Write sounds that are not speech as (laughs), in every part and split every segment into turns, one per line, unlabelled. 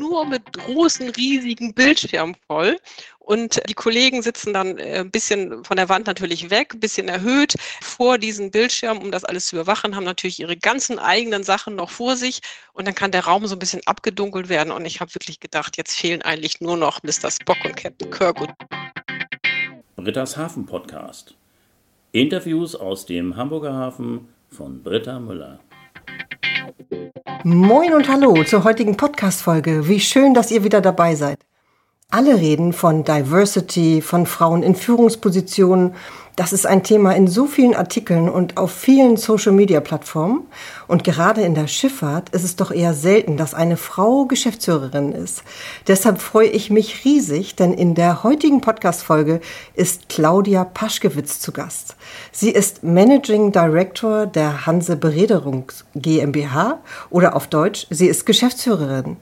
nur mit großen, riesigen Bildschirmen voll. Und die Kollegen sitzen dann äh, ein bisschen von der Wand natürlich weg, ein bisschen erhöht vor diesen Bildschirm, um das alles zu überwachen, haben natürlich ihre ganzen eigenen Sachen noch vor sich. Und dann kann der Raum so ein bisschen abgedunkelt werden. Und ich habe wirklich gedacht, jetzt fehlen eigentlich nur noch Mr. Spock und Captain Kirk.
Britta's Hafen Podcast. Interviews aus dem Hamburger Hafen von Britta Müller.
Moin und hallo zur heutigen Podcast-Folge. Wie schön, dass ihr wieder dabei seid. Alle reden von Diversity, von Frauen in Führungspositionen. Das ist ein Thema in so vielen Artikeln und auf vielen Social-Media-Plattformen. Und gerade in der Schifffahrt ist es doch eher selten, dass eine Frau Geschäftsführerin ist. Deshalb freue ich mich riesig, denn in der heutigen Podcast-Folge ist Claudia Paschkewitz zu Gast. Sie ist Managing Director der Hanse Berederungs GmbH oder auf Deutsch, sie ist Geschäftsführerin.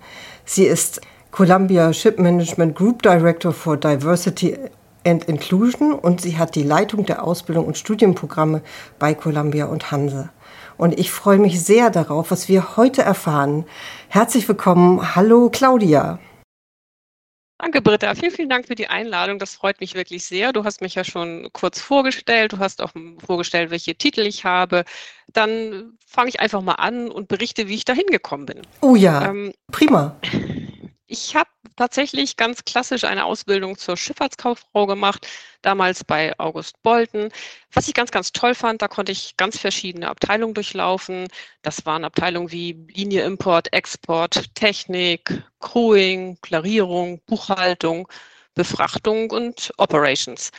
Sie ist Columbia Ship Management Group Director for Diversity and Inclusion und sie hat die Leitung der Ausbildung und Studienprogramme bei Columbia und Hanse. Und ich freue mich sehr darauf, was wir heute erfahren. Herzlich willkommen. Hallo Claudia.
Danke, Britta. Vielen, vielen Dank für die Einladung. Das freut mich wirklich sehr. Du hast mich ja schon kurz vorgestellt. Du hast auch vorgestellt, welche Titel ich habe. Dann fange ich einfach mal an und berichte, wie ich da hingekommen bin.
Oh ja, ähm, prima. (laughs)
Ich habe tatsächlich ganz klassisch eine Ausbildung zur Schifffahrtskauffrau gemacht, damals bei August Bolten. Was ich ganz, ganz toll fand, da konnte ich ganz verschiedene Abteilungen durchlaufen. Das waren Abteilungen wie Linie Import, Export, Technik, Crewing, Klarierung, Buchhaltung, Befrachtung und Operations.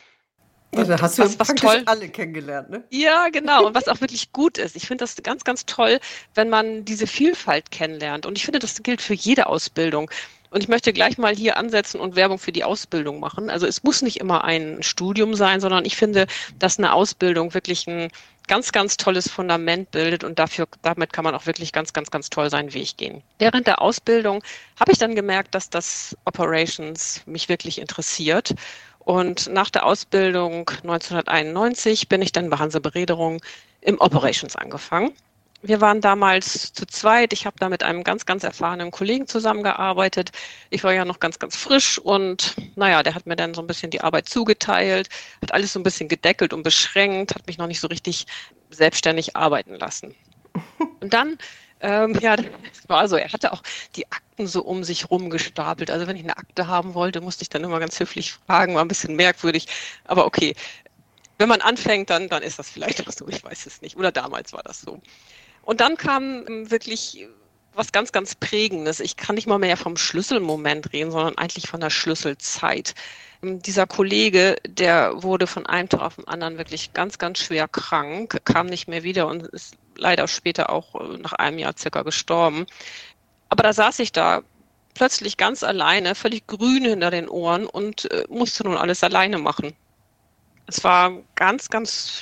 Ja, da hast was, du was toll, alle kennengelernt, ne?
Ja, genau. Und was auch wirklich gut ist. Ich finde das ganz, ganz toll, wenn man diese Vielfalt kennenlernt. Und ich finde, das gilt für jede Ausbildung. Und ich möchte gleich mal hier ansetzen und Werbung für die Ausbildung machen. Also es muss nicht immer ein Studium sein, sondern ich finde, dass eine Ausbildung wirklich ein ganz, ganz tolles Fundament bildet und dafür, damit kann man auch wirklich ganz, ganz, ganz toll seinen Weg gehen. Während der Ausbildung habe ich dann gemerkt, dass das Operations mich wirklich interessiert. Und nach der Ausbildung 1991 bin ich dann bei Hanse Berederung im Operations angefangen. Wir waren damals zu zweit. Ich habe da mit einem ganz, ganz erfahrenen Kollegen zusammengearbeitet. Ich war ja noch ganz, ganz frisch und naja, der hat mir dann so ein bisschen die Arbeit zugeteilt, hat alles so ein bisschen gedeckelt und beschränkt, hat mich noch nicht so richtig selbstständig arbeiten lassen. (laughs) Und dann, ähm, ja, es war so, er hatte auch die Akten so um sich rumgestapelt. Also wenn ich eine Akte haben wollte, musste ich dann immer ganz höflich fragen, war ein bisschen merkwürdig. Aber okay, wenn man anfängt, dann, dann ist das vielleicht auch so, ich weiß es nicht. Oder damals war das so. Und dann kam ähm, wirklich was ganz, ganz Prägendes. Ich kann nicht mal mehr vom Schlüsselmoment reden, sondern eigentlich von der Schlüsselzeit. Ähm, dieser Kollege, der wurde von einem Tag auf den anderen wirklich ganz, ganz schwer krank, kam nicht mehr wieder und ist leider später auch äh, nach einem Jahr circa gestorben. Aber da saß ich da plötzlich ganz alleine, völlig grün hinter den Ohren und äh, musste nun alles alleine machen. Es war ganz, ganz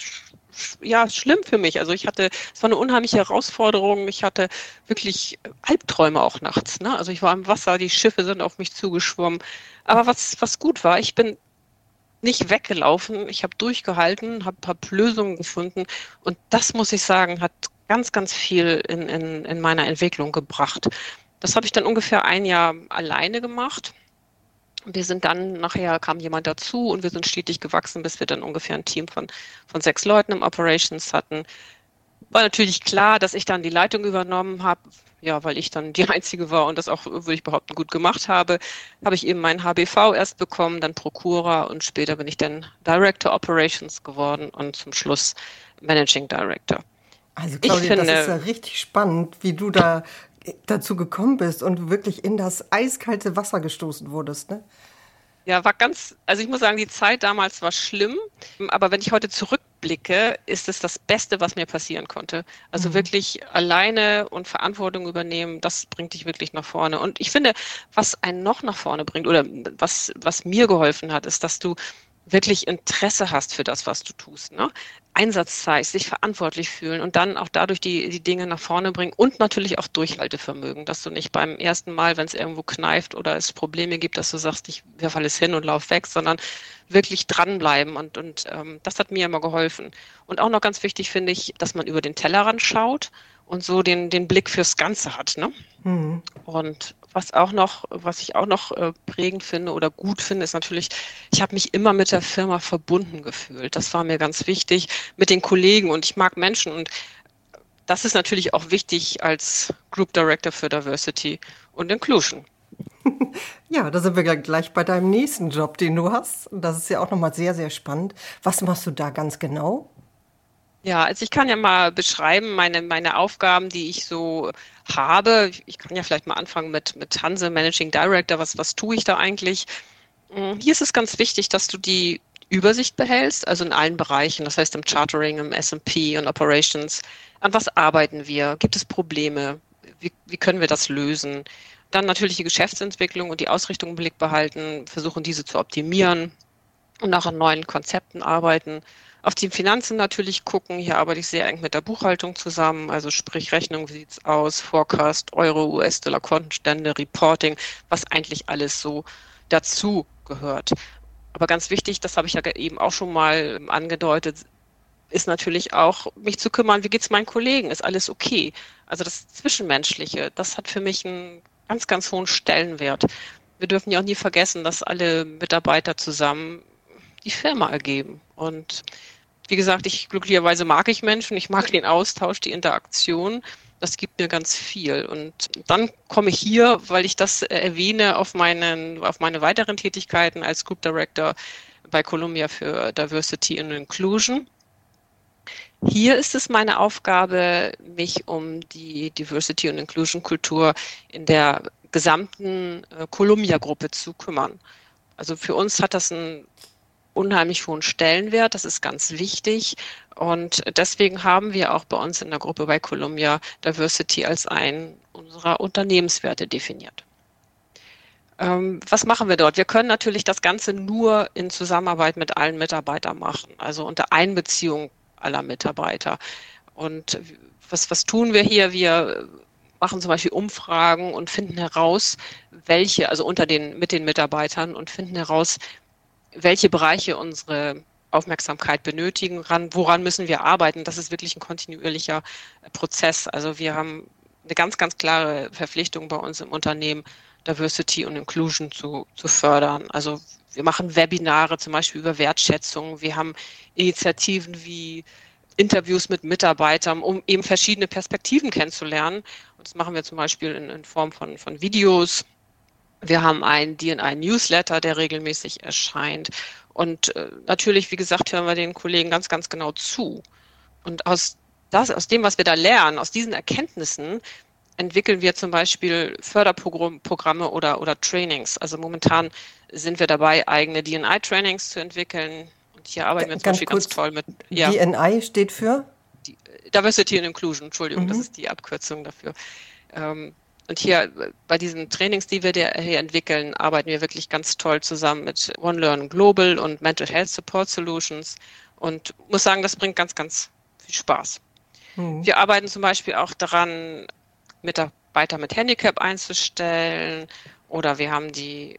ja, schlimm für mich. Also ich hatte, es war eine unheimliche Herausforderung. Ich hatte wirklich Albträume auch nachts. Ne? Also ich war im Wasser, die Schiffe sind auf mich zugeschwommen. Aber was, was gut war, ich bin nicht weggelaufen. Ich habe durchgehalten, habe paar Lösungen gefunden. Und das, muss ich sagen, hat ganz, ganz viel in, in, in meiner Entwicklung gebracht. Das habe ich dann ungefähr ein Jahr alleine gemacht. Wir sind dann, nachher kam jemand dazu und wir sind stetig gewachsen, bis wir dann ungefähr ein Team von, von sechs Leuten im Operations hatten. War natürlich klar, dass ich dann die Leitung übernommen habe, ja, weil ich dann die (laughs) Einzige war und das auch, würde ich behaupten, gut gemacht habe, habe ich eben meinen HBV erst bekommen, dann Prokura und später bin ich dann Director Operations geworden und zum Schluss Managing Director.
Also Claudia, finde, das ist ja richtig spannend, wie du da dazu gekommen bist und wirklich in das eiskalte Wasser gestoßen wurdest, ne?
Ja, war ganz, also ich muss sagen, die Zeit damals war schlimm, aber wenn ich heute zurückblicke, ist es das Beste, was mir passieren konnte. Also mhm. wirklich alleine und Verantwortung übernehmen, das bringt dich wirklich nach vorne. Und ich finde, was einen noch nach vorne bringt oder was, was mir geholfen hat, ist, dass du wirklich Interesse hast für das, was du tust. Ne? Einsatz zeigst, sich verantwortlich fühlen und dann auch dadurch die, die Dinge nach vorne bringen und natürlich auch Durchhaltevermögen, dass du nicht beim ersten Mal, wenn es irgendwo kneift oder es Probleme gibt, dass du sagst, ich werfe alles hin und lauf weg, sondern wirklich dranbleiben und, und ähm, das hat mir immer geholfen. Und auch noch ganz wichtig finde ich, dass man über den Tellerrand schaut und so den, den Blick fürs Ganze hat. Ne? Mhm. Und was auch noch, was ich auch noch äh, prägend finde oder gut finde, ist natürlich, ich habe mich immer mit der Firma verbunden gefühlt. Das war mir ganz wichtig, mit den Kollegen und ich mag Menschen und das ist natürlich auch wichtig als Group Director für Diversity und Inclusion. (laughs)
Ja, da sind wir gleich bei deinem nächsten Job, den du hast. Das ist ja auch nochmal sehr, sehr spannend. Was machst du da ganz genau?
Ja, also ich kann ja mal beschreiben, meine, meine Aufgaben, die ich so habe. Ich kann ja vielleicht mal anfangen mit, mit Hanse, Managing Director. Was, was tue ich da eigentlich? Hm, hier ist es ganz wichtig, dass du die Übersicht behältst, also in allen Bereichen, das heißt im Chartering, im SP und Operations. An was arbeiten wir? Gibt es Probleme? Wie, wie können wir das lösen? Dann natürlich die Geschäftsentwicklung und die Ausrichtung im Blick behalten, versuchen diese zu optimieren und auch an neuen Konzepten arbeiten. Auf die Finanzen natürlich gucken. Hier arbeite ich sehr eng mit der Buchhaltung zusammen. Also sprich Rechnung, wie sieht's aus, Forecast, Euro, US-Dollar, Kontenstände, Reporting, was eigentlich alles so dazu gehört. Aber ganz wichtig, das habe ich ja eben auch schon mal angedeutet, ist natürlich auch, mich zu kümmern, wie geht's meinen Kollegen? Ist alles okay? Also das Zwischenmenschliche, das hat für mich einen ganz, ganz hohen Stellenwert. Wir dürfen ja auch nie vergessen, dass alle Mitarbeiter zusammen die Firma ergeben. Und wie gesagt, ich glücklicherweise mag ich Menschen, ich mag den Austausch, die Interaktion. Das gibt mir ganz viel. Und dann komme ich hier, weil ich das erwähne, auf, meinen, auf meine weiteren Tätigkeiten als Group Director bei Columbia für Diversity and Inclusion. Hier ist es meine Aufgabe, mich um die Diversity und Inclusion Kultur in der gesamten äh, Columbia-Gruppe zu kümmern. Also für uns hat das einen unheimlich hohen Stellenwert. Das ist ganz wichtig. Und deswegen haben wir auch bei uns in der Gruppe bei Columbia Diversity als einen unserer Unternehmenswerte definiert. Ähm, was machen wir dort? Wir können natürlich das Ganze nur in Zusammenarbeit mit allen Mitarbeitern machen, also unter Einbeziehung aller Mitarbeiter. Und was, was tun wir hier? Wir machen zum Beispiel Umfragen und finden heraus, welche, also unter den, mit den Mitarbeitern und finden heraus, welche Bereiche unsere Aufmerksamkeit benötigen, woran müssen wir arbeiten. Das ist wirklich ein kontinuierlicher Prozess. Also wir haben eine ganz, ganz klare Verpflichtung bei uns im Unternehmen, Diversity und Inclusion zu, zu fördern. Also wir machen Webinare zum Beispiel über Wertschätzung. Wir haben Initiativen wie Interviews mit Mitarbeitern, um eben verschiedene Perspektiven kennenzulernen. Und das machen wir zum Beispiel in, in Form von, von Videos, wir haben einen DNI-Newsletter, der regelmäßig erscheint. Und äh, natürlich, wie gesagt, hören wir den Kollegen ganz, ganz genau zu. Und aus, das, aus dem, was wir da lernen, aus diesen Erkenntnissen, entwickeln wir zum Beispiel Förderprogramme oder, oder Trainings. Also momentan sind wir dabei, eigene DNI-Trainings zu entwickeln. Und hier arbeiten wir zum ganz Beispiel ganz toll mit.
Ja. DNI steht für?
Diversity and Inclusion, Entschuldigung, mhm. das ist die Abkürzung dafür. Ähm, und hier bei diesen Trainings, die wir hier entwickeln, arbeiten wir wirklich ganz toll zusammen mit OneLearn Global und Mental Health Support Solutions und muss sagen, das bringt ganz, ganz viel Spaß. Mhm. Wir arbeiten zum Beispiel auch daran, Mitarbeiter mit Handicap einzustellen oder wir haben die äh,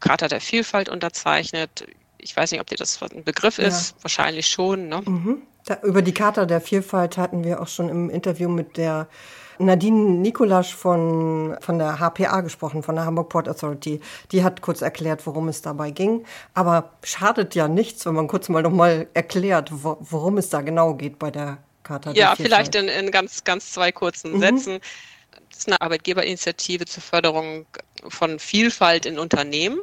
Charta der Vielfalt unterzeichnet. Ich weiß nicht, ob dir das ein Begriff ist, ja. wahrscheinlich schon. Ne?
Mhm. Da, über die Charta der Vielfalt hatten wir auch schon im Interview mit der Nadine Nikolasch von, von der HPA gesprochen, von der Hamburg Port Authority. Die hat kurz erklärt, worum es dabei ging. Aber schadet ja nichts, wenn man kurz mal nochmal erklärt, worum es da genau geht bei der Charta.
Ja, vielleicht in, in ganz, ganz zwei kurzen mhm. Sätzen. Das ist eine Arbeitgeberinitiative zur Förderung von Vielfalt in Unternehmen.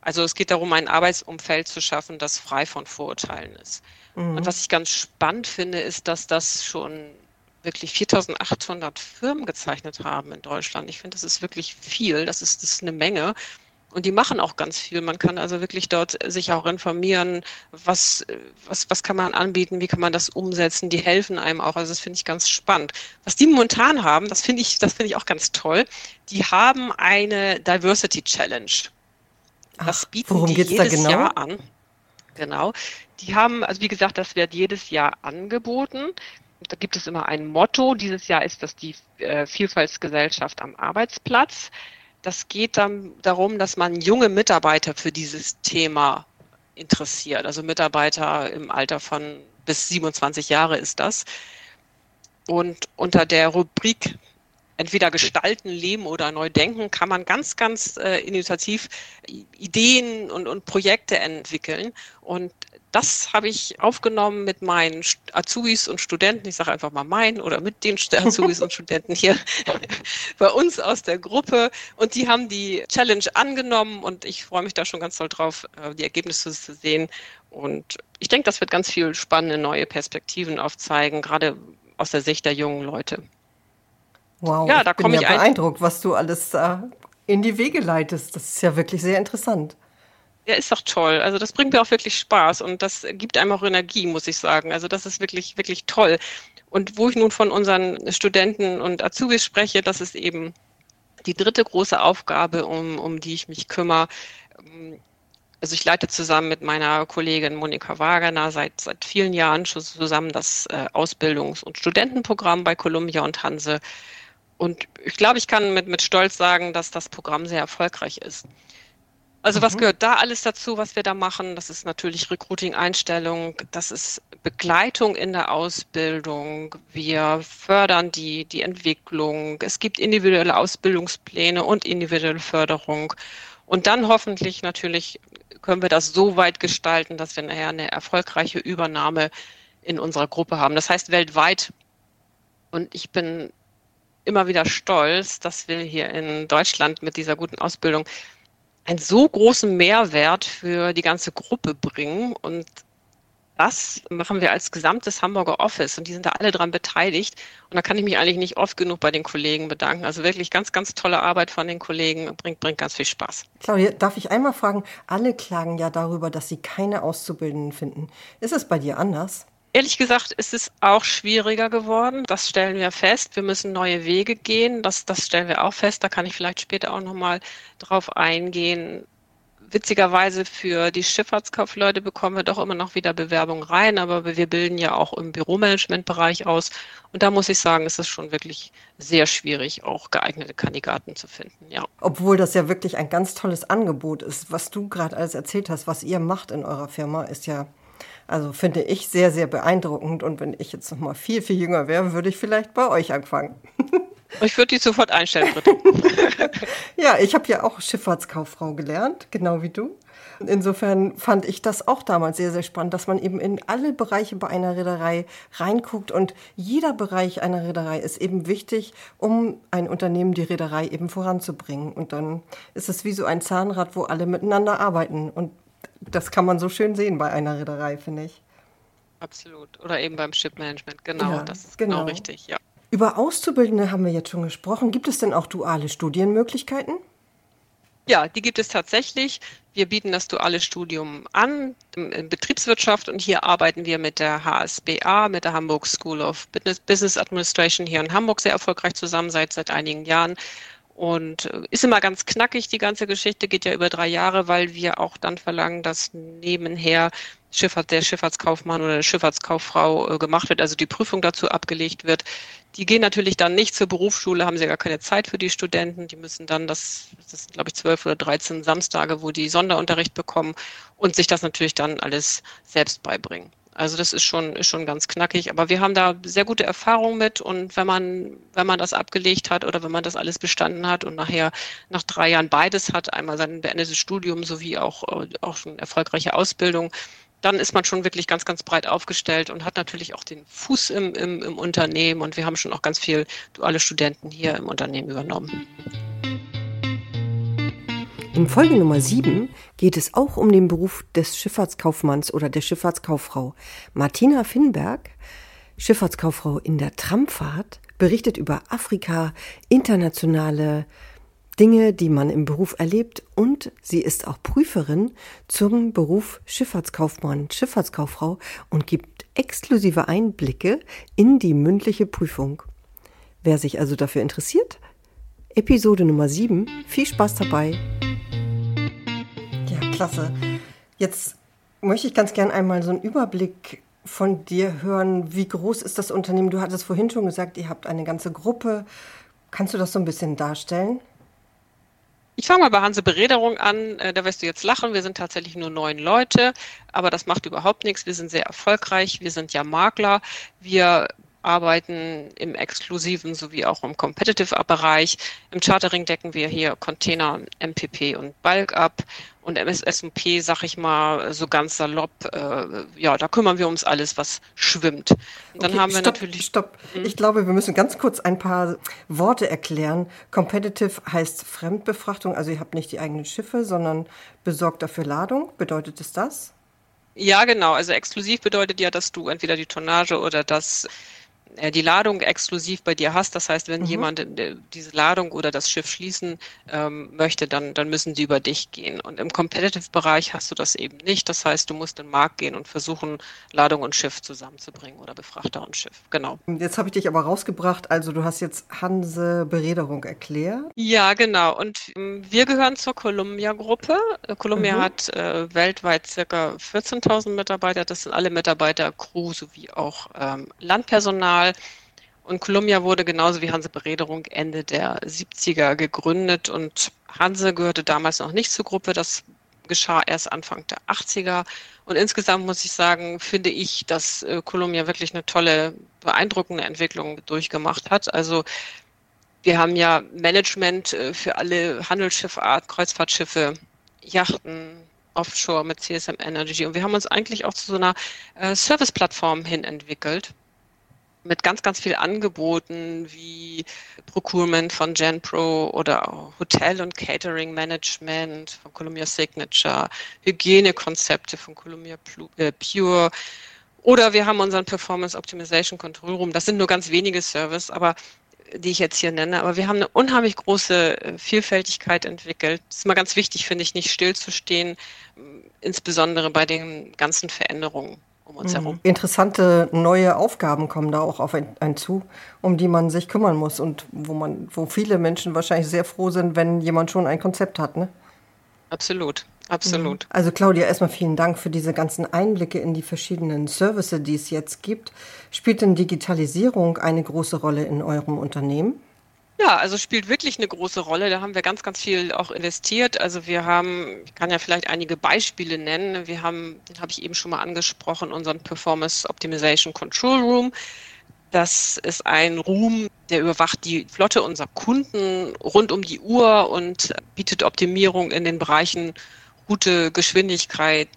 Also es geht darum, ein Arbeitsumfeld zu schaffen, das frei von Vorurteilen ist. Mhm. Und was ich ganz spannend finde, ist, dass das schon wirklich 4800 Firmen gezeichnet haben in Deutschland. Ich finde, das ist wirklich viel, das ist, das ist eine Menge. Und die machen auch ganz viel. Man kann also wirklich dort sich auch informieren, was, was, was kann man anbieten, wie kann man das umsetzen. Die helfen einem auch. Also das finde ich ganz spannend. Was die momentan haben, das finde ich, das finde ich auch ganz toll. Die haben eine Diversity Challenge. Das Ach, bieten die jedes genau? Jahr an. Genau. Die haben, also wie gesagt, das wird jedes Jahr angeboten da gibt es immer ein Motto. Dieses Jahr ist das die äh, Vielfaltsgesellschaft am Arbeitsplatz. Das geht dann darum, dass man junge Mitarbeiter für dieses Thema interessiert. Also Mitarbeiter im Alter von bis 27 Jahre ist das. Und unter der Rubrik entweder gestalten, leben oder neu denken, kann man ganz, ganz äh, initiativ Ideen und, und Projekte entwickeln. Und das habe ich aufgenommen mit meinen Azubis und Studenten. Ich sage einfach mal meinen oder mit den Azubis und Studenten hier (laughs) bei uns aus der Gruppe. Und die haben die Challenge angenommen und ich freue mich da schon ganz toll drauf, äh, die Ergebnisse zu sehen. Und ich denke, das wird ganz viel spannende neue Perspektiven aufzeigen, gerade aus der Sicht der jungen Leute.
Wow, ja, da ich bin ja beeindruckt, was du alles da in die Wege leitest. Das ist ja wirklich sehr interessant.
Ja, ist doch toll. Also das bringt mir auch wirklich Spaß und das gibt einem auch Energie, muss ich sagen. Also das ist wirklich, wirklich toll. Und wo ich nun von unseren Studenten und Azubis spreche, das ist eben die dritte große Aufgabe, um, um die ich mich kümmere. Also ich leite zusammen mit meiner Kollegin Monika Wagener seit, seit vielen Jahren schon zusammen das äh, Ausbildungs- und Studentenprogramm bei Columbia und Hanse. Und ich glaube, ich kann mit, mit Stolz sagen, dass das Programm sehr erfolgreich ist. Also was mhm. gehört da alles dazu, was wir da machen? Das ist natürlich Recruiting, Einstellung, das ist Begleitung in der Ausbildung. Wir fördern die, die Entwicklung. Es gibt individuelle Ausbildungspläne und individuelle Förderung. Und dann hoffentlich natürlich können wir das so weit gestalten, dass wir nachher eine erfolgreiche Übernahme in unserer Gruppe haben. Das heißt weltweit. Und ich bin immer wieder stolz, dass wir hier in Deutschland mit dieser guten Ausbildung einen so großen Mehrwert für die ganze Gruppe bringen. Und das machen wir als gesamtes Hamburger Office und die sind da alle dran beteiligt. Und da kann ich mich eigentlich nicht oft genug bei den Kollegen bedanken. Also wirklich ganz, ganz tolle Arbeit von den Kollegen, bringt, bringt ganz viel Spaß.
Claudia, darf ich einmal fragen, alle klagen ja darüber, dass sie keine Auszubildenden finden. Ist es bei dir anders?
Ehrlich gesagt ist es auch schwieriger geworden. Das stellen wir fest. Wir müssen neue Wege gehen. Das, das stellen wir auch fest. Da kann ich vielleicht später auch nochmal drauf eingehen. Witzigerweise für die Schifffahrtskaufleute bekommen wir doch immer noch wieder Bewerbungen rein, aber wir bilden ja auch im Büromanagementbereich aus. Und da muss ich sagen, ist es schon wirklich sehr schwierig, auch geeignete Kandidaten zu finden. Ja.
Obwohl das ja wirklich ein ganz tolles Angebot ist. Was du gerade alles erzählt hast, was ihr macht in eurer Firma, ist ja also finde ich sehr, sehr beeindruckend. Und wenn ich jetzt noch mal viel, viel jünger wäre, würde ich vielleicht bei euch anfangen. (laughs)
Ich würde die sofort einstellen, bitte. (laughs)
ja, ich habe ja auch Schifffahrtskauffrau gelernt, genau wie du. Insofern fand ich das auch damals sehr, sehr spannend, dass man eben in alle Bereiche bei einer Reederei reinguckt und jeder Bereich einer Reederei ist eben wichtig, um ein Unternehmen, die Reederei eben voranzubringen. Und dann ist es wie so ein Zahnrad, wo alle miteinander arbeiten und das kann man so schön sehen bei einer Reederei, finde ich.
Absolut. Oder eben beim Shipmanagement, genau. Ja, das ist genau. genau richtig, ja.
Über Auszubildende haben wir jetzt schon gesprochen. Gibt es denn auch duale Studienmöglichkeiten?
Ja, die gibt es tatsächlich. Wir bieten das duale Studium an in Betriebswirtschaft und hier arbeiten wir mit der HSBA, mit der Hamburg School of Business Administration hier in Hamburg sehr erfolgreich zusammen seit, seit einigen Jahren und äh, ist immer ganz knackig, die ganze Geschichte geht ja über drei Jahre, weil wir auch dann verlangen, dass nebenher Schifffahrt, der Schifffahrtskaufmann oder der Schifffahrtskauffrau äh, gemacht wird, also die Prüfung dazu abgelegt wird. Die gehen natürlich dann nicht zur Berufsschule, haben sie gar keine Zeit für die Studenten. Die müssen dann das, das sind glaube ich zwölf oder dreizehn Samstage, wo die Sonderunterricht bekommen und sich das natürlich dann alles selbst beibringen. Also das ist schon, ist schon ganz knackig. Aber wir haben da sehr gute Erfahrungen mit und wenn man, wenn man das abgelegt hat oder wenn man das alles bestanden hat und nachher nach drei Jahren beides hat, einmal sein beendetes Studium sowie auch, äh, auch schon erfolgreiche Ausbildung, dann ist man schon wirklich ganz, ganz breit aufgestellt und hat natürlich auch den Fuß im, im, im Unternehmen und wir haben schon auch ganz viel duale Studenten hier im Unternehmen übernommen.
In Folge Nummer 7 geht es auch um den Beruf des Schifffahrtskaufmanns oder der Schifffahrtskauffrau. Martina Finnberg, Schifffahrtskauffrau in der Tramfahrt, berichtet über Afrika, internationale Dinge, die man im Beruf erlebt und sie ist auch Prüferin zum Beruf Schifffahrtskaufmann, Schifffahrtskauffrau und gibt exklusive Einblicke in die mündliche Prüfung. Wer sich also dafür interessiert, Episode Nummer 7, viel Spaß dabei klasse. Jetzt möchte ich ganz gern einmal so einen Überblick von dir hören. Wie groß ist das Unternehmen? Du hattest vorhin schon gesagt, ihr habt eine ganze Gruppe. Kannst du das so ein bisschen darstellen?
Ich fange mal bei Hanse Berederung an. Äh, da wirst du jetzt lachen. Wir sind tatsächlich nur neun Leute, aber das macht überhaupt nichts. Wir sind sehr erfolgreich. Wir sind ja Makler. Wir arbeiten im exklusiven sowie auch im Competitive-Bereich. Im Chartering decken wir hier Container, MPP und Bulk ab. Und MSSP, sag ich mal, so ganz salopp, äh, ja, da kümmern wir uns alles, was schwimmt. Und dann
okay,
haben wir
stopp,
natürlich.
Stopp. Hm? Ich glaube, wir müssen ganz kurz ein paar Worte erklären. Competitive heißt Fremdbefrachtung, also ihr habt nicht die eigenen Schiffe, sondern besorgt dafür Ladung. Bedeutet es das?
Ja, genau. Also exklusiv bedeutet ja, dass du entweder die Tonnage oder das die Ladung exklusiv bei dir hast. Das heißt, wenn mhm. jemand äh, diese Ladung oder das Schiff schließen ähm, möchte, dann, dann müssen die über dich gehen. Und im Competitive-Bereich hast du das eben nicht. Das heißt, du musst in den Markt gehen und versuchen, Ladung und Schiff zusammenzubringen oder Befrachter und Schiff. Genau.
Jetzt habe ich dich aber rausgebracht. Also du hast jetzt Hanse Berederung erklärt.
Ja, genau. Und ähm, wir gehören zur Columbia-Gruppe. Äh, Columbia mhm. hat äh, weltweit circa 14.000 Mitarbeiter. Das sind alle Mitarbeiter, Crew sowie auch ähm, Landpersonal. Mal. Und Columbia wurde genauso wie Hanse Berederung Ende der 70er gegründet und Hanse gehörte damals noch nicht zur Gruppe. Das geschah erst Anfang der 80er. Und insgesamt muss ich sagen, finde ich, dass äh, Columbia wirklich eine tolle, beeindruckende Entwicklung durchgemacht hat. Also wir haben ja Management äh, für alle Handelsschifffahrt, Kreuzfahrtschiffe, Yachten, Offshore mit CSM Energy. Und wir haben uns eigentlich auch zu so einer äh, Service-Plattform hin entwickelt mit ganz, ganz viel Angeboten wie Procurement von GenPro oder Hotel- und Catering-Management von Columbia Signature, Hygienekonzepte von Columbia äh, Pure oder wir haben unseren Performance Optimization Control Room. Das sind nur ganz wenige Services, aber die ich jetzt hier nenne. Aber wir haben eine unheimlich große äh, Vielfältigkeit entwickelt. Es ist mal ganz wichtig, finde ich, nicht stillzustehen, insbesondere bei den ganzen Veränderungen um uns mhm. herum.
Interessante neue Aufgaben kommen da auch auf einen zu, um die man sich kümmern muss und wo man, wo viele Menschen wahrscheinlich sehr froh sind, wenn jemand schon ein Konzept hat, ne?
Absolut, absolut.
Mhm. Also Claudia, erstmal vielen Dank für diese ganzen Einblicke in die verschiedenen Services, die es jetzt gibt. Spielt denn Digitalisierung eine große Rolle in eurem Unternehmen?
Ja, also spielt wirklich eine große Rolle. Da haben wir ganz, ganz viel auch investiert. Also wir haben, ich kann ja vielleicht einige Beispiele nennen. Wir haben, den habe ich eben schon mal angesprochen, unseren Performance Optimization Control Room. Das ist ein Room, der überwacht die Flotte unserer Kunden rund um die Uhr und bietet Optimierung in den Bereichen gute Geschwindigkeit,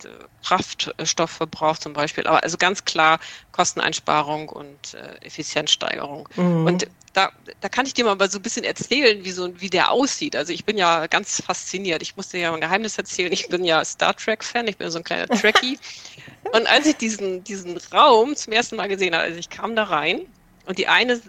Kraftstoffverbrauch zum Beispiel, aber also ganz klar Kosteneinsparung und äh, Effizienzsteigerung. Mhm. Und da, da kann ich dir mal so ein bisschen erzählen, wie, so, wie der aussieht. Also ich bin ja ganz fasziniert. Ich musste ja ein Geheimnis erzählen. Ich bin ja Star Trek-Fan, ich bin so ein kleiner Trekkie. (laughs) und als ich diesen, diesen Raum zum ersten Mal gesehen habe, also ich kam da rein und die eine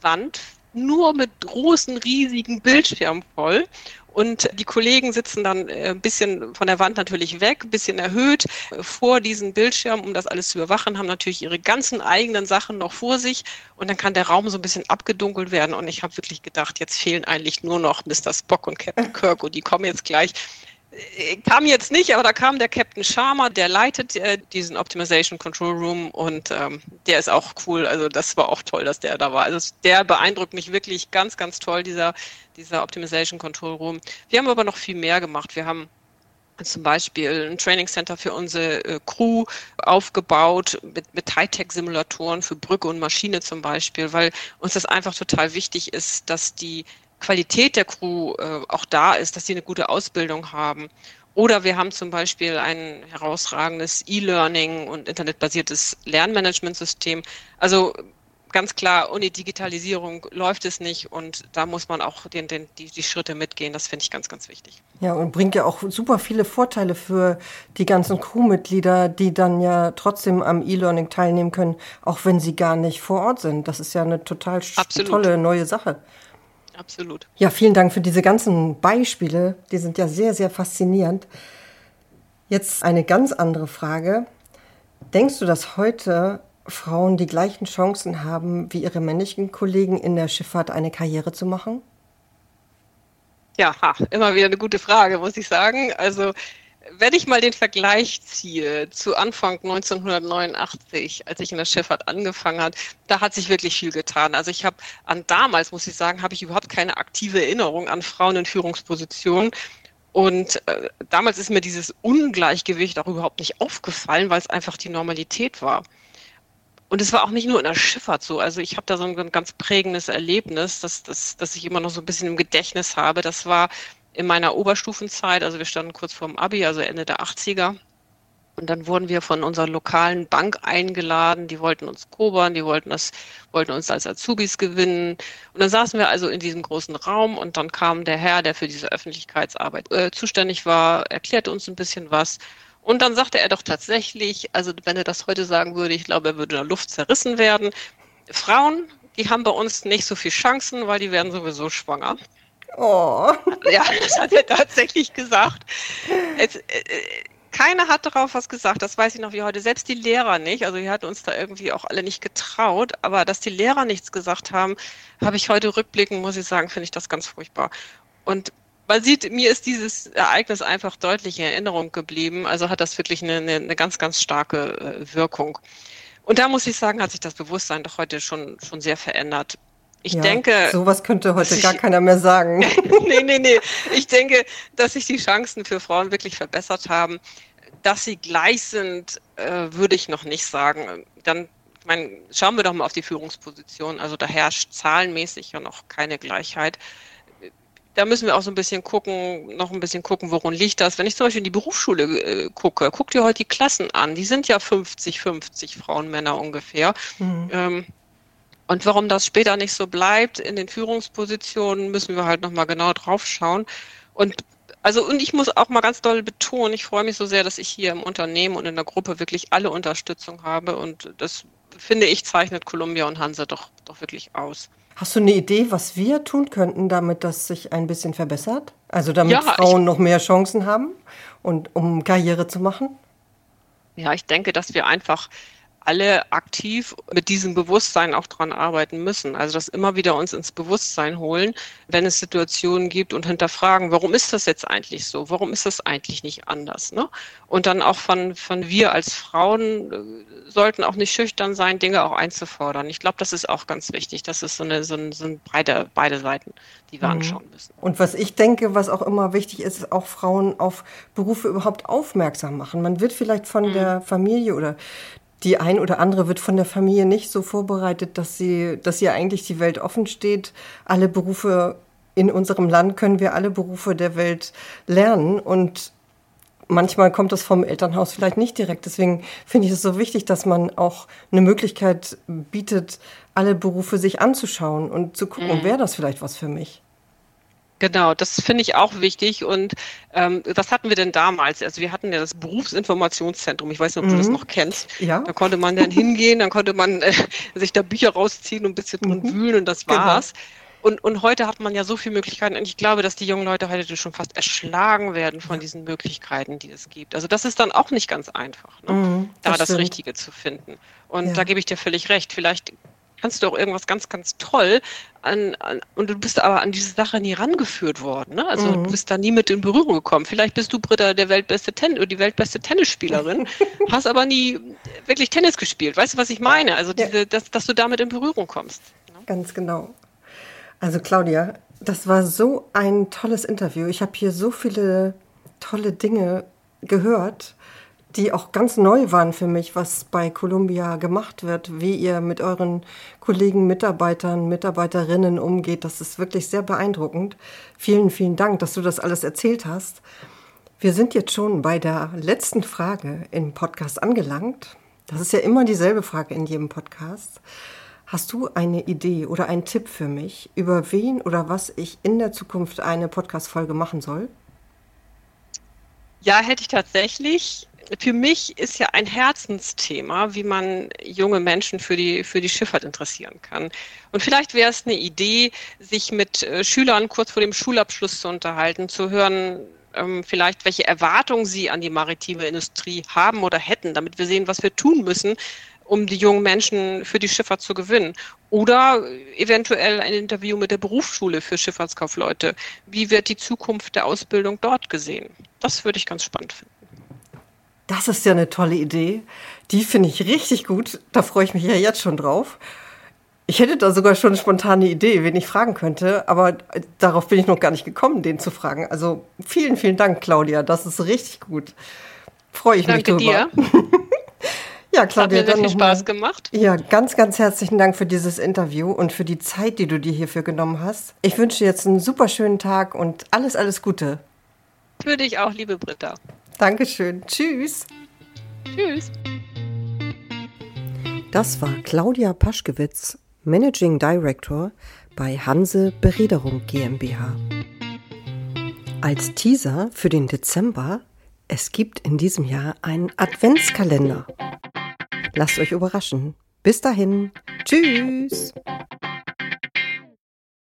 Wand nur mit großen, riesigen Bildschirmen voll und die Kollegen sitzen dann äh, ein bisschen von der Wand natürlich weg, ein bisschen erhöht äh, vor diesen Bildschirm, um das alles zu überwachen, haben natürlich ihre ganzen eigenen Sachen noch vor sich und dann kann der Raum so ein bisschen abgedunkelt werden. Und ich habe wirklich gedacht, jetzt fehlen eigentlich nur noch Mr. Spock und Captain (laughs) Kirk und die kommen jetzt gleich kam jetzt nicht, aber da kam der Captain Sharma, der leitet äh, diesen Optimization Control Room und ähm, der ist auch cool. Also das war auch toll, dass der da war. Also der beeindruckt mich wirklich ganz, ganz toll, dieser, dieser Optimization Control Room. Wir haben aber noch viel mehr gemacht. Wir haben zum Beispiel ein Training Center für unsere äh, Crew aufgebaut mit, mit Hightech-Simulatoren für Brücke und Maschine zum Beispiel, weil uns das einfach total wichtig ist, dass die Qualität der Crew äh, auch da ist, dass sie eine gute Ausbildung haben. Oder wir haben zum Beispiel ein herausragendes E-Learning und internetbasiertes Lernmanagementsystem. Also ganz klar, ohne Digitalisierung läuft es nicht und da muss man auch den, den, die, die Schritte mitgehen. Das finde ich ganz, ganz wichtig.
Ja, und bringt ja auch super viele Vorteile für die ganzen Crewmitglieder, die dann ja trotzdem am E-Learning teilnehmen können, auch wenn sie gar nicht vor Ort sind. Das ist ja eine total Absolut. tolle neue Sache.
Absolut.
Ja, vielen Dank für diese ganzen Beispiele. Die sind ja sehr, sehr faszinierend. Jetzt eine ganz andere Frage. Denkst du, dass heute Frauen die gleichen Chancen haben wie ihre männlichen Kollegen in der Schifffahrt eine Karriere zu machen?
Ja, immer wieder eine gute Frage, muss ich sagen. Also wenn ich mal den Vergleich ziehe zu Anfang 1989, als ich in der Schifffahrt angefangen hat, da hat sich wirklich viel getan. Also ich habe an damals, muss ich sagen, habe ich überhaupt keine aktive Erinnerung an Frauen in Führungspositionen. Und äh, damals ist mir dieses Ungleichgewicht auch überhaupt nicht aufgefallen, weil es einfach die Normalität war. Und es war auch nicht nur in der Schifffahrt so. Also ich habe da so ein ganz prägendes Erlebnis, das, das, das ich immer noch so ein bisschen im Gedächtnis habe. Das war in meiner Oberstufenzeit, also wir standen kurz vorm Abi, also Ende der 80er. Und dann wurden wir von unserer lokalen Bank eingeladen. Die wollten uns kobern, die wollten, das, wollten uns als Azubis gewinnen. Und dann saßen wir also in diesem großen Raum und dann kam der Herr, der für diese Öffentlichkeitsarbeit äh, zuständig war, erklärte uns ein bisschen was. Und dann sagte er doch tatsächlich, also wenn er das heute sagen würde, ich glaube, er würde in der Luft zerrissen werden. Frauen, die haben bei uns nicht so viel Chancen, weil die werden sowieso schwanger. Oh. Ja, das hat er tatsächlich gesagt. Es, äh, keiner hat darauf was gesagt, das weiß ich noch wie heute. Selbst die Lehrer nicht. Also wir hatten uns da irgendwie auch alle nicht getraut. Aber dass die Lehrer nichts gesagt haben, habe ich heute rückblickend, muss ich sagen, finde ich das ganz furchtbar. Und man sieht, mir ist dieses Ereignis einfach deutlich in Erinnerung geblieben. Also hat das wirklich eine, eine, eine ganz, ganz starke äh, Wirkung. Und da muss ich sagen, hat sich das Bewusstsein doch heute schon, schon sehr verändert. Ich ja, denke.
Sowas könnte heute gar keiner mehr sagen. (laughs)
nee, nee, nee. Ich denke, dass sich die Chancen für Frauen wirklich verbessert haben. Dass sie gleich sind, äh, würde ich noch nicht sagen. Dann, ich meine, schauen wir doch mal auf die Führungsposition. Also da herrscht zahlenmäßig ja noch keine Gleichheit da müssen wir auch so ein bisschen gucken, noch ein bisschen gucken, woran liegt das. Wenn ich zum Beispiel in die Berufsschule äh, gucke, guck dir heute die Klassen an. Die sind ja 50, 50 Frauen, Männer ungefähr. Mhm. Ähm, und warum das später nicht so bleibt in den Führungspositionen, müssen wir halt nochmal genau drauf schauen. Und also, und ich muss auch mal ganz doll betonen, ich freue mich so sehr, dass ich hier im Unternehmen und in der Gruppe wirklich alle Unterstützung habe. Und das finde ich, zeichnet Columbia und Hanse doch, doch wirklich aus.
Hast du eine Idee, was wir tun könnten, damit das sich ein bisschen verbessert? Also damit ja, Frauen noch mehr Chancen haben und um Karriere zu machen?
Ja, ich denke, dass wir einfach alle aktiv mit diesem Bewusstsein auch dran arbeiten müssen. Also das immer wieder uns ins Bewusstsein holen, wenn es Situationen gibt und hinterfragen, warum ist das jetzt eigentlich so? Warum ist das eigentlich nicht anders? Ne? Und dann auch von, von wir als Frauen äh, sollten auch nicht schüchtern sein, Dinge auch einzufordern. Ich glaube, das ist auch ganz wichtig. Das ist so eine, so ein, so ein breite, beide Seiten, die wir mhm. anschauen müssen.
Und was ich denke, was auch immer wichtig ist, ist auch Frauen auf Berufe überhaupt aufmerksam machen. Man wird vielleicht von mhm. der Familie oder die ein oder andere wird von der Familie nicht so vorbereitet, dass sie, dass ihr eigentlich die Welt offen steht. Alle Berufe in unserem Land können wir alle Berufe der Welt lernen und manchmal kommt das vom Elternhaus vielleicht nicht direkt. Deswegen finde ich es so wichtig, dass man auch eine Möglichkeit bietet, alle Berufe sich anzuschauen und zu gucken, mhm. wäre das vielleicht was für mich.
Genau, das finde ich auch wichtig. Und ähm, was hatten wir denn damals? Also wir hatten ja das Berufsinformationszentrum. Ich weiß nicht, ob mhm. du das mhm. noch kennst. Ja. Da konnte man dann hingehen, dann konnte man äh, sich da Bücher rausziehen und ein bisschen drin mhm. wühlen und das genau. war's. Genau. Und, und heute hat man ja so viele Möglichkeiten. Und ich glaube, dass die jungen Leute heute schon fast erschlagen werden von diesen Möglichkeiten, die es gibt. Also das ist dann auch nicht ganz einfach, ne? Mhm, das da das Richtige zu finden. Und ja. da gebe ich dir völlig recht. Vielleicht kannst du auch irgendwas ganz, ganz toll an, an, und du bist aber an diese Sache nie rangeführt worden. Ne? Also mhm. du bist da nie mit in Berührung gekommen. Vielleicht bist du Britta der weltbeste Tennis oder die weltbeste Tennisspielerin, (laughs) hast aber nie wirklich Tennis gespielt. Weißt du, was ich meine? Also diese, ja. dass, dass du damit in Berührung kommst.
Ne? Ganz genau. Also Claudia, das war so ein tolles Interview. Ich habe hier so viele tolle Dinge gehört die auch ganz neu waren für mich, was bei Columbia gemacht wird, wie ihr mit euren Kollegen, Mitarbeitern, Mitarbeiterinnen umgeht. Das ist wirklich sehr beeindruckend. Vielen, vielen Dank, dass du das alles erzählt hast. Wir sind jetzt schon bei der letzten Frage im Podcast angelangt. Das ist ja immer dieselbe Frage in jedem Podcast. Hast du eine Idee oder einen Tipp für mich, über wen oder was ich in der Zukunft eine Podcast-Folge machen soll?
Ja, hätte ich tatsächlich für mich ist ja ein Herzensthema, wie man junge Menschen für die, für die Schifffahrt interessieren kann. Und vielleicht wäre es eine Idee, sich mit äh, Schülern kurz vor dem Schulabschluss zu unterhalten, zu hören, ähm, vielleicht welche Erwartungen sie an die maritime Industrie haben oder hätten, damit wir sehen, was wir tun müssen, um die jungen Menschen für die Schifffahrt zu gewinnen. Oder eventuell ein Interview mit der Berufsschule für Schifffahrtskaufleute. Wie wird die Zukunft der Ausbildung dort gesehen? Das würde ich ganz spannend finden.
Das ist ja eine tolle Idee. Die finde ich richtig gut. Da freue ich mich ja jetzt schon drauf. Ich hätte da sogar schon eine spontane Idee, wen ich fragen könnte, aber darauf bin ich noch gar nicht gekommen, den zu fragen. Also vielen, vielen Dank, Claudia. Das ist richtig gut. Freue ich
Danke
mich drüber.
Dir. (laughs)
Ja, Claudia,
hat mir
dann mal-
Spaß gemacht.
Ja, ganz, ganz herzlichen Dank für dieses Interview und für die Zeit, die du dir hierfür genommen hast. Ich wünsche dir jetzt einen super schönen Tag und alles, alles Gute.
Für dich auch, liebe Britta.
Dankeschön. Tschüss.
Tschüss.
Das war Claudia Paschkewitz, Managing Director bei Hanse Bereederung GmbH. Als Teaser für den Dezember, es gibt in diesem Jahr einen Adventskalender. Lasst euch überraschen. Bis dahin. Tschüss.